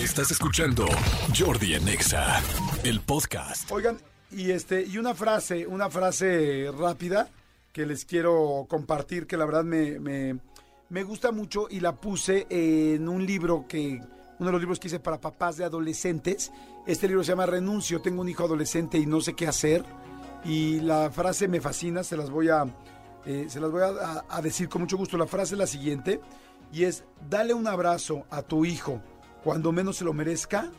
Estás escuchando Jordi Anexa, el podcast. Oigan, y este, y una frase, una frase rápida que les quiero compartir, que la verdad me, me, me gusta mucho y la puse en un libro que, uno de los libros que hice para papás de adolescentes. Este libro se llama Renuncio, tengo un hijo adolescente y no sé qué hacer. Y la frase me fascina, se las voy a, eh, se las voy a, a decir con mucho gusto. La frase es la siguiente, y es, dale un abrazo a tu hijo cuando menos se lo merezca,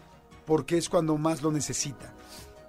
porque es cuando más lo necesita.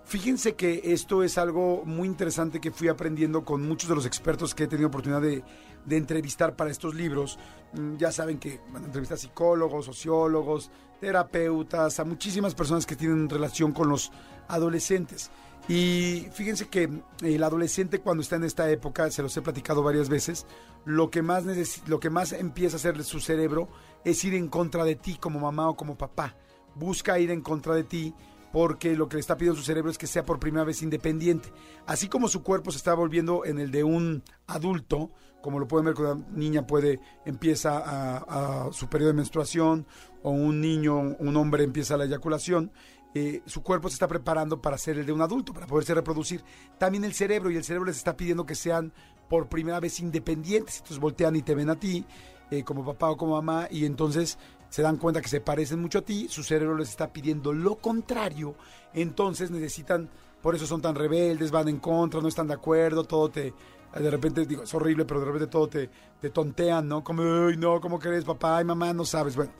Fíjense que esto es algo muy interesante que fui aprendiendo con muchos de los expertos que he tenido oportunidad de, de entrevistar para estos libros. Mm, Ya saben que van a entrevistar psicólogos, sociólogos, terapeutas, a muchísimas personas que tienen relación con los adolescentes. Y fíjense que el adolescente cuando está en esta época, se los he platicado varias veces, lo que más, lo que más empieza a hacer su cerebro es ir en contra de ti como mamá o como papá. Busca ir en contra de ti porque lo que le está pidiendo su cerebro es que sea por primera vez independiente. Así como su cuerpo se está volviendo en el de un adulto, como lo pueden ver cuando una niña puede, empieza a, su periodo de menstruación, o un niño, un hombre empieza la eyaculación, eh, su cuerpo se está preparando para ser el de un adulto, para poderse reproducir. También el cerebro, y el cerebro les está pidiendo que sean por primera vez independientes. Entonces voltean y te ven a ti, eh, como papá o como mamá, y entonces se dan cuenta que se parecen mucho a ti, su cerebro les está pidiendo lo contrario, entonces necesitan, por eso son tan rebeldes, van en contra, no están de acuerdo, todo te, de repente, digo, es horrible, pero de repente todo te, te tontean, ¿no? Como, ay, no, ¿cómo crees, papá? Ay, mamá, no sabes. Bueno,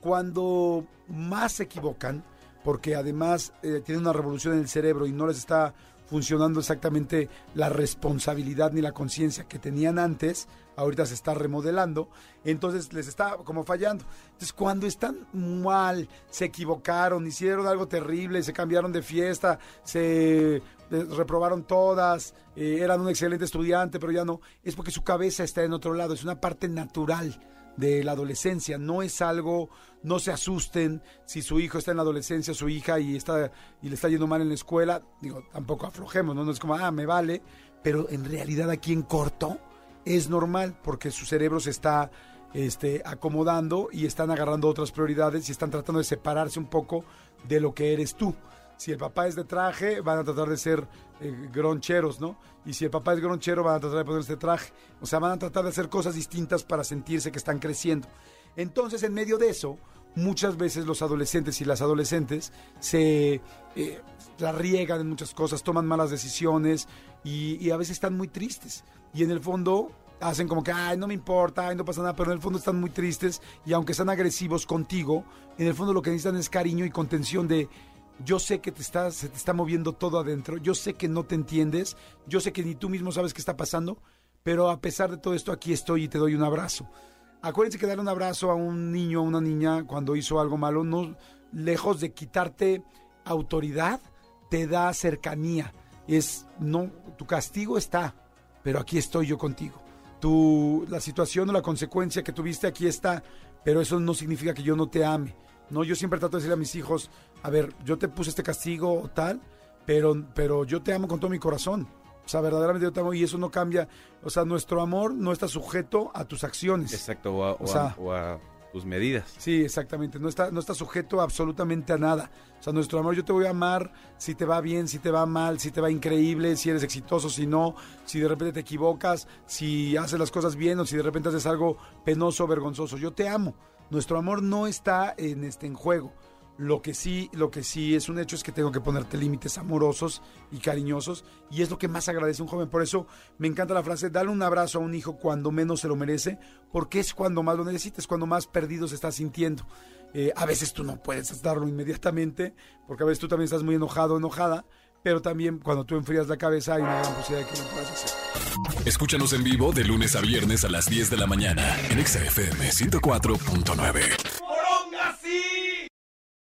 cuando más se equivocan, porque además eh, tienen una revolución en el cerebro y no les está funcionando exactamente la responsabilidad ni la conciencia que tenían antes, ahorita se está remodelando, entonces les está como fallando. Entonces cuando están mal, se equivocaron, hicieron algo terrible, se cambiaron de fiesta, se reprobaron todas, eh, eran un excelente estudiante, pero ya no, es porque su cabeza está en otro lado, es una parte natural de la adolescencia, no es algo, no se asusten si su hijo está en la adolescencia, su hija y está y le está yendo mal en la escuela, digo, tampoco aflojemos, no, no es como, ah, me vale, pero en realidad aquí en corto es normal porque su cerebro se está este, acomodando y están agarrando otras prioridades y están tratando de separarse un poco de lo que eres tú. Si el papá es de traje, van a tratar de ser eh, groncheros, ¿no? Y si el papá es gronchero, van a tratar de ponerse traje. O sea, van a tratar de hacer cosas distintas para sentirse que están creciendo. Entonces, en medio de eso, muchas veces los adolescentes y las adolescentes se eh, la riegan en muchas cosas, toman malas decisiones y, y a veces están muy tristes. Y en el fondo hacen como que, ay, no me importa, ay, no pasa nada, pero en el fondo están muy tristes y aunque están agresivos contigo, en el fondo lo que necesitan es cariño y contención de, yo sé que te está, se te está moviendo todo adentro, yo sé que no te entiendes, yo sé que ni tú mismo sabes qué está pasando, pero a pesar de todo esto aquí estoy y te doy un abrazo. Acuérdense que dar un abrazo a un niño, a una niña cuando hizo algo malo, no lejos de quitarte autoridad, te da cercanía. Es no, tu castigo está, pero aquí estoy yo contigo. Tu, la situación o la consecuencia que tuviste aquí está, pero eso no significa que yo no te ame. No, yo siempre trato de decirle a mis hijos, a ver, yo te puse este castigo o tal, pero, pero yo te amo con todo mi corazón. O sea, verdaderamente yo te amo y eso no cambia. O sea, nuestro amor no está sujeto a tus acciones. Exacto, o a, o O a- sea- o a tus medidas. Sí, exactamente. No está, no está sujeto absolutamente a nada. O sea, nuestro amor, yo te voy a amar si te va bien, si te va mal, si te va increíble, si eres exitoso, si no, si de repente te equivocas, si haces las cosas bien o si de repente haces algo penoso, vergonzoso. Yo te amo. Nuestro amor no está en este en juego. Lo que sí, lo que sí es un hecho es que tengo que ponerte límites amorosos y cariñosos y es lo que más agradece un joven. Por eso me encanta la frase, dale un abrazo a un hijo cuando menos se lo merece, porque es cuando más lo necesites, cuando más perdido se está sintiendo. Eh, a veces tú no puedes darlo inmediatamente, porque a veces tú también estás muy enojado enojada, pero también cuando tú enfrías la cabeza hay una gran posibilidad de que lo puedas hacer. Escúchanos en vivo de lunes a viernes a las 10 de la mañana en Exa FM 104.9.